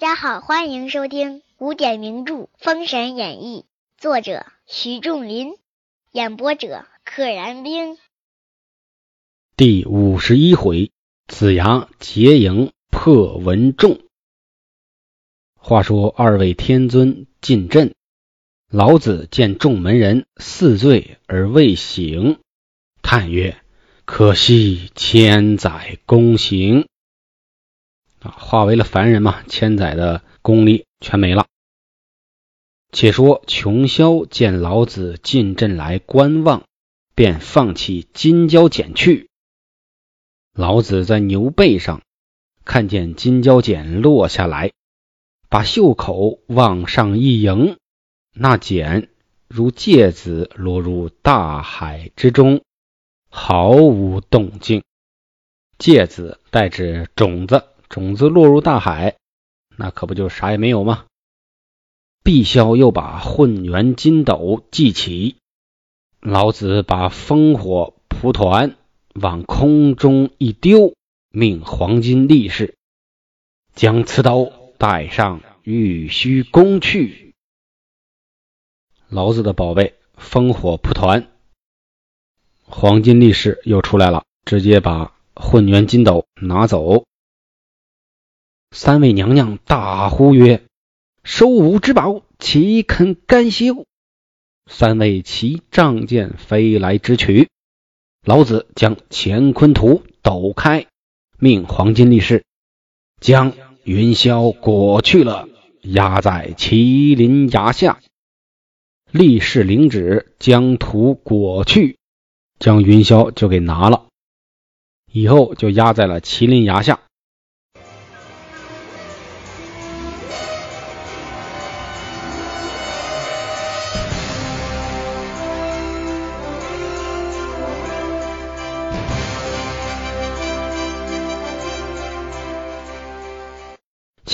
大家好，欢迎收听古典名著《封神演义》，作者徐仲林，演播者可燃冰。第五十一回，子牙结营破文仲。话说二位天尊进阵，老子见众门人似醉而未醒，叹曰：“可惜千载功行。”啊，化为了凡人嘛，千载的功力全没了。且说琼霄见老子进阵来观望，便放弃金蛟剪去。老子在牛背上看见金蛟剪落下来，把袖口往上一迎，那剪如芥子落入大海之中，毫无动静。芥子代指种子。种子落入大海，那可不就啥也没有吗？碧霄又把混元金斗记起，老子把烽火蒲团往空中一丢，命黄金力士将此刀带上玉虚宫去。老子的宝贝烽火蒲团，黄金力士又出来了，直接把混元金斗拿走。三位娘娘大呼曰：“收吾之宝，岂肯甘休？”三位齐仗剑飞来直取。老子将乾坤图抖开，命黄金力士将云霄裹去了，压在麒麟崖下。力士领旨，将图裹去，将云霄就给拿了，以后就压在了麒麟崖下。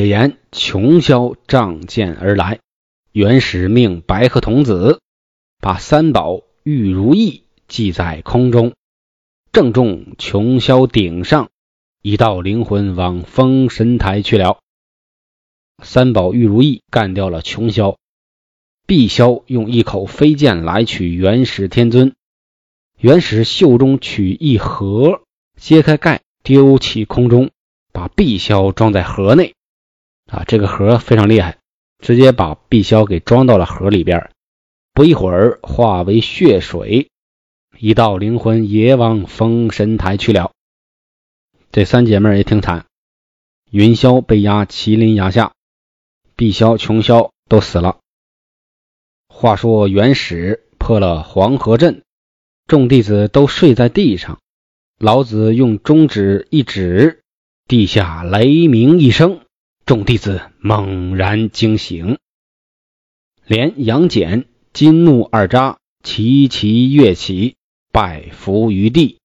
且言琼霄仗剑而来，元始命白鹤童子把三宝玉如意系在空中，正中琼霄顶上，一道灵魂往封神台去了。三宝玉如意干掉了琼霄，碧霄用一口飞剑来取元始天尊，元始袖中取一盒，揭开盖丢弃空中，把碧霄装在盒内。啊，这个盒非常厉害，直接把碧霄给装到了盒里边。不一会儿，化为血水，一道灵魂也往封神台去了。这三姐妹也挺惨，云霄被压麒麟崖下，碧霄、琼霄都死了。话说元始破了黄河阵，众弟子都睡在地上。老子用中指一指，地下雷鸣一声。众弟子猛然惊醒，连杨戬、金怒二扎齐齐跃起，拜伏于地。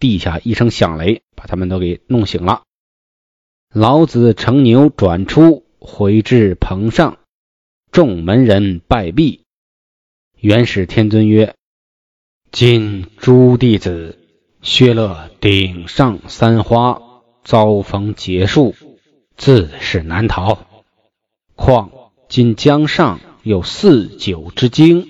地下一声响雷，把他们都给弄醒了。老子乘牛转出，回至棚上，众门人拜毕。元始天尊曰：“今诸弟子削了顶上三花，遭逢劫数。”自是难逃，况今江上有四九之精，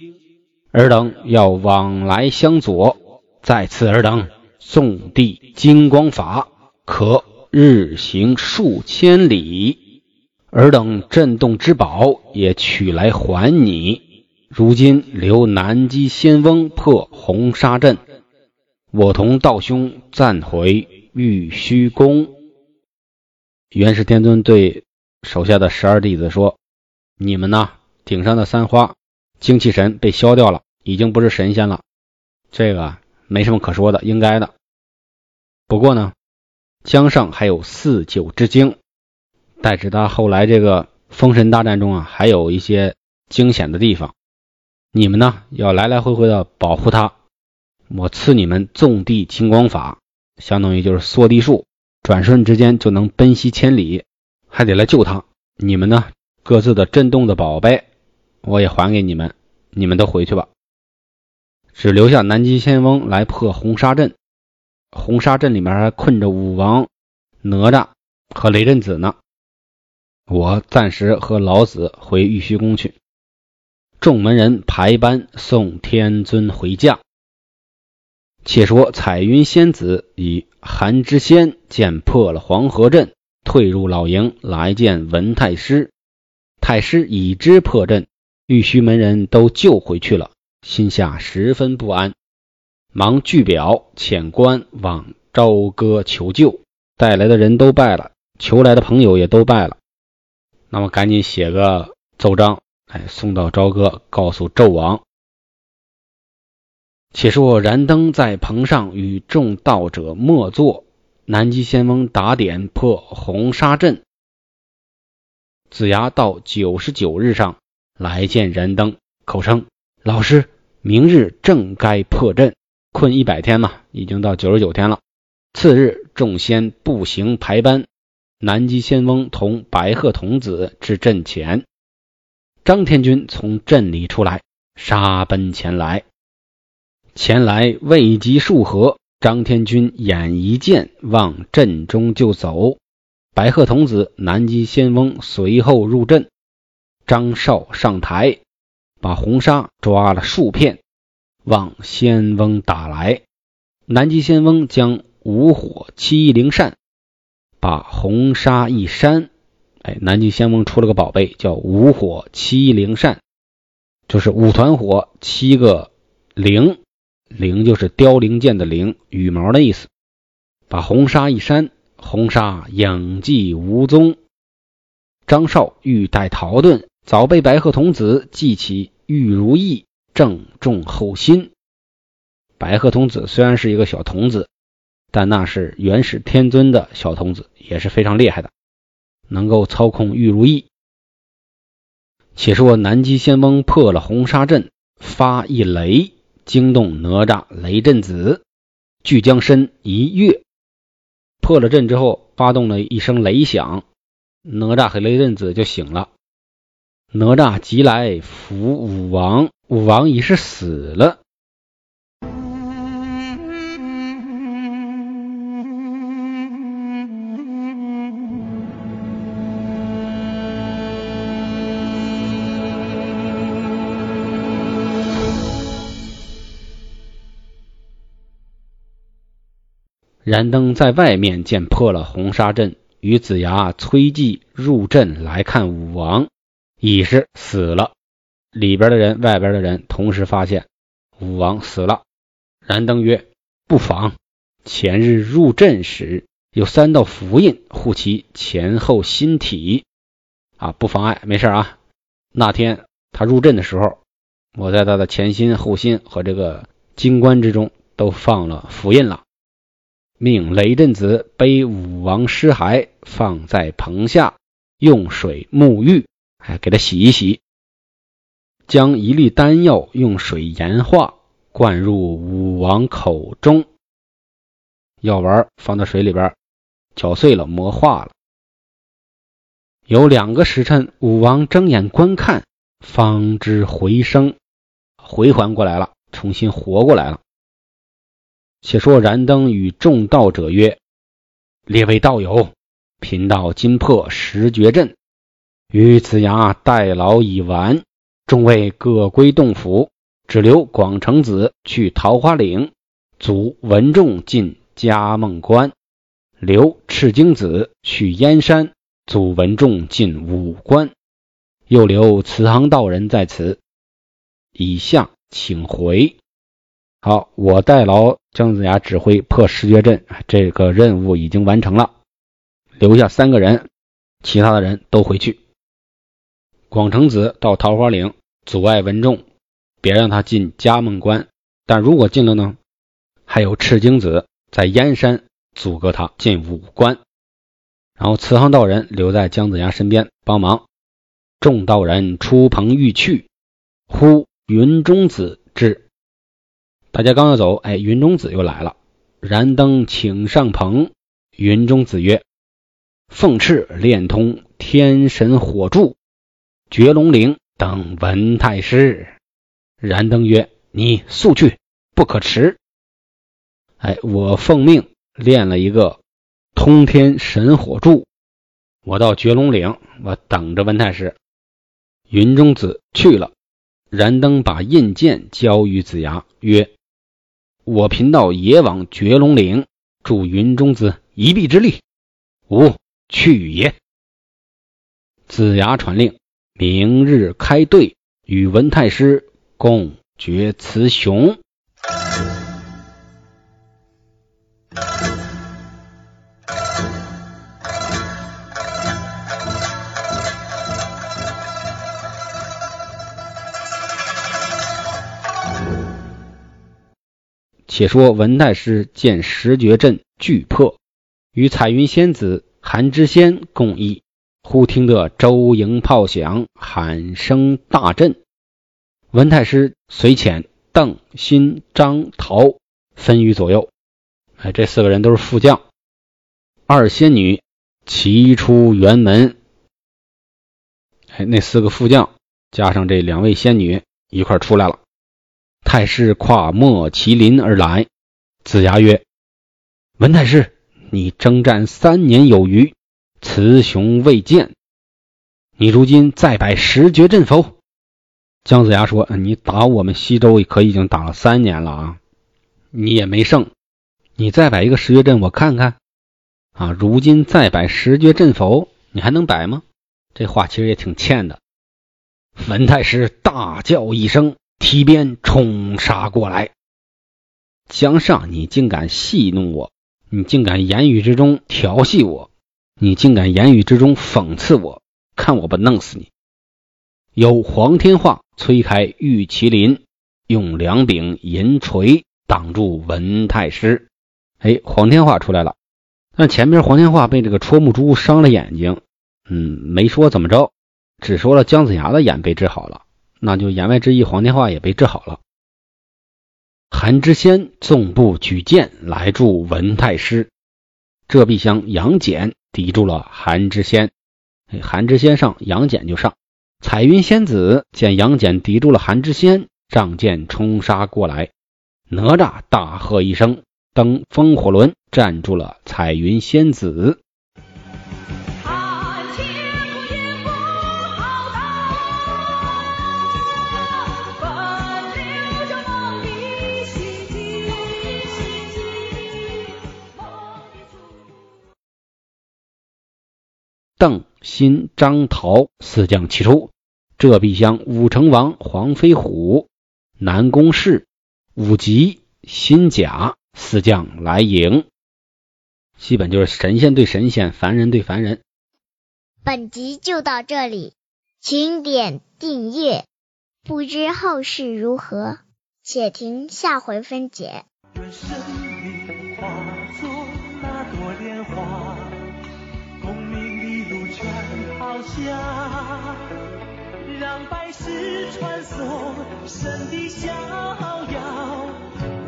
尔等要往来相佐，在此尔等纵地金光法，可日行数千里。尔等震动之宝也取来还你。如今留南极仙翁破红沙阵，我同道兄暂回玉虚宫。元始天尊对手下的十二弟子说：“你们呢？顶上的三花精气神被消掉了，已经不是神仙了。这个没什么可说的，应该的。不过呢，江上还有四九之精，代指他后来这个封神大战中啊，还有一些惊险的地方。你们呢，要来来回回的保护他。我赐你们纵地金光法，相当于就是缩地术。”转瞬之间就能奔袭千里，还得来救他。你们呢？各自的震动的宝贝，我也还给你们。你们都回去吧，只留下南极仙翁来破红沙阵。红沙阵里面还困着武王、哪吒和雷震子呢。我暂时和老子回玉虚宫去。”众门人排班送天尊回驾。且说彩云仙子以韩知仙见破了黄河阵，退入老营来见文太师。太师已知破阵，玉虚门人都救回去了，心下十分不安，忙具表遣官往朝歌求救。带来的人都败了，求来的朋友也都败了，那么赶紧写个奏章，哎，送到朝歌，告诉纣王。且说燃灯在棚上与众道者默坐，南极仙翁打点破红沙阵。子牙到九十九日上来见燃灯，口称：“老师，明日正该破阵，困一百天嘛，已经到九十九天了。”次日，众仙步行排班，南极仙翁同白鹤童子至阵前，张天军从阵里出来，杀奔前来。前来未及数合，张天军眼一见，往阵中就走。白鹤童子、南极仙翁随后入阵。张少上台，把红纱抓了数片，往仙翁打来。南极仙翁将五火七灵扇，把红纱一扇，哎，南极仙翁出了个宝贝，叫五火七灵扇，就是五团火，七个灵。灵就是凋零剑的灵，羽毛的意思。把红纱一扇，红纱影迹无踪。张绍欲带逃遁，早被白鹤童子记起玉如意，正中后心。白鹤童子虽然是一个小童子，但那是元始天尊的小童子，也是非常厉害的，能够操控玉如意。且说南极仙翁破了红纱阵，发一雷。惊动哪吒、雷震子，俱将身一跃。破了阵之后，发动了一声雷响，哪吒和雷震子就醒了。哪吒急来扶武王，武王已是死了。燃灯在外面见破了红纱阵，与子牙催祭入阵来看武王，已是死了。里边的人、外边的人同时发现武王死了。燃灯曰：“不妨。前日入阵时有三道符印护其前后心体，啊，不妨碍，没事啊。那天他入阵的时候，我在他的前心、后心和这个金冠之中都放了符印了。”命雷震子背武王尸骸放在棚下，用水沐浴，哎，给他洗一洗。将一粒丹药用水研化，灌入武王口中。药丸放到水里边，搅碎了，磨化了。有两个时辰，武王睁眼观看，方知回生，回还过来了，重新活过来了。且说燃灯与众道者曰：“列位道友，贫道今破十绝阵，与子牙代劳已完，众位各归洞府，只留广成子去桃花岭，阻文仲进嘉梦关，留赤精子去燕山，阻文仲进武关，又留慈航道人在此。以下请回。”好，我代劳姜子牙指挥破十绝阵，这个任务已经完成了，留下三个人，其他的人都回去。广成子到桃花岭阻碍文仲，别让他进嘉梦关。但如果进了呢？还有赤精子在燕山阻隔他进武关。然后慈航道人留在姜子牙身边帮忙。众道人出棚欲去，忽云中子至。大家刚要走，哎，云中子又来了。燃灯请上棚。云中子曰：“凤翅炼通天神火柱，绝龙灵等文太师。”燃灯曰：“你速去，不可迟。”哎，我奉命练了一个通天神火柱，我到绝龙岭，我等着文太师。云中子去了，燃灯把印鉴交于子牙，曰：“我贫道也往绝龙岭，助云中子一臂之力。”吾去也。子牙传令，明日开队，与文太师共决雌雄。且说文太师见十绝阵俱破，与彩云仙子、韩知仙共议，忽听得周营炮响，喊声大震。文太师随遣邓、辛、张、陶分于左右。哎，这四个人都是副将。二仙女齐出辕门。哎，那四个副将加上这两位仙女一块出来了。太师跨莫麒麟而来，子牙曰：“文太师，你征战三年有余，雌雄未见，你如今再摆十绝阵否？”姜子牙说：“你打我们西周可已经打了三年了啊，你也没胜，你再摆一个十绝阵我看看。啊，如今再摆十绝阵否？你还能摆吗？”这话其实也挺欠的。文太师大叫一声。提鞭冲杀过来，江上，你竟敢戏弄我！你竟敢言语之中调戏我！你竟敢言语之中讽刺我！看我不弄死你！有黄天化催开玉麒麟，用两柄银锤挡住文太师。哎，黄天化出来了，但前边黄天化被这个戳木珠伤了眼睛，嗯，没说怎么着，只说了姜子牙的眼被治好了。那就言外之意，黄天化也被治好了。韩知仙纵步举剑来助文太师，这必将杨戬抵住了韩知仙。韩知仙上，杨戬就上。彩云仙子见杨戬抵住了韩知仙，仗剑冲杀过来。哪吒大喝一声，登风火轮站住了彩云仙子。邓、辛、张、陶四将齐出，浙必乡武成王黄飞虎、南宫氏、武吉、辛甲四将来迎。基本就是神仙对神仙，凡人对凡人。本集就到这里，请点订阅。不知后事如何，且听下回分解。让百世穿梭神的逍遥，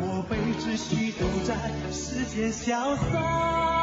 我辈只需都在世间潇洒。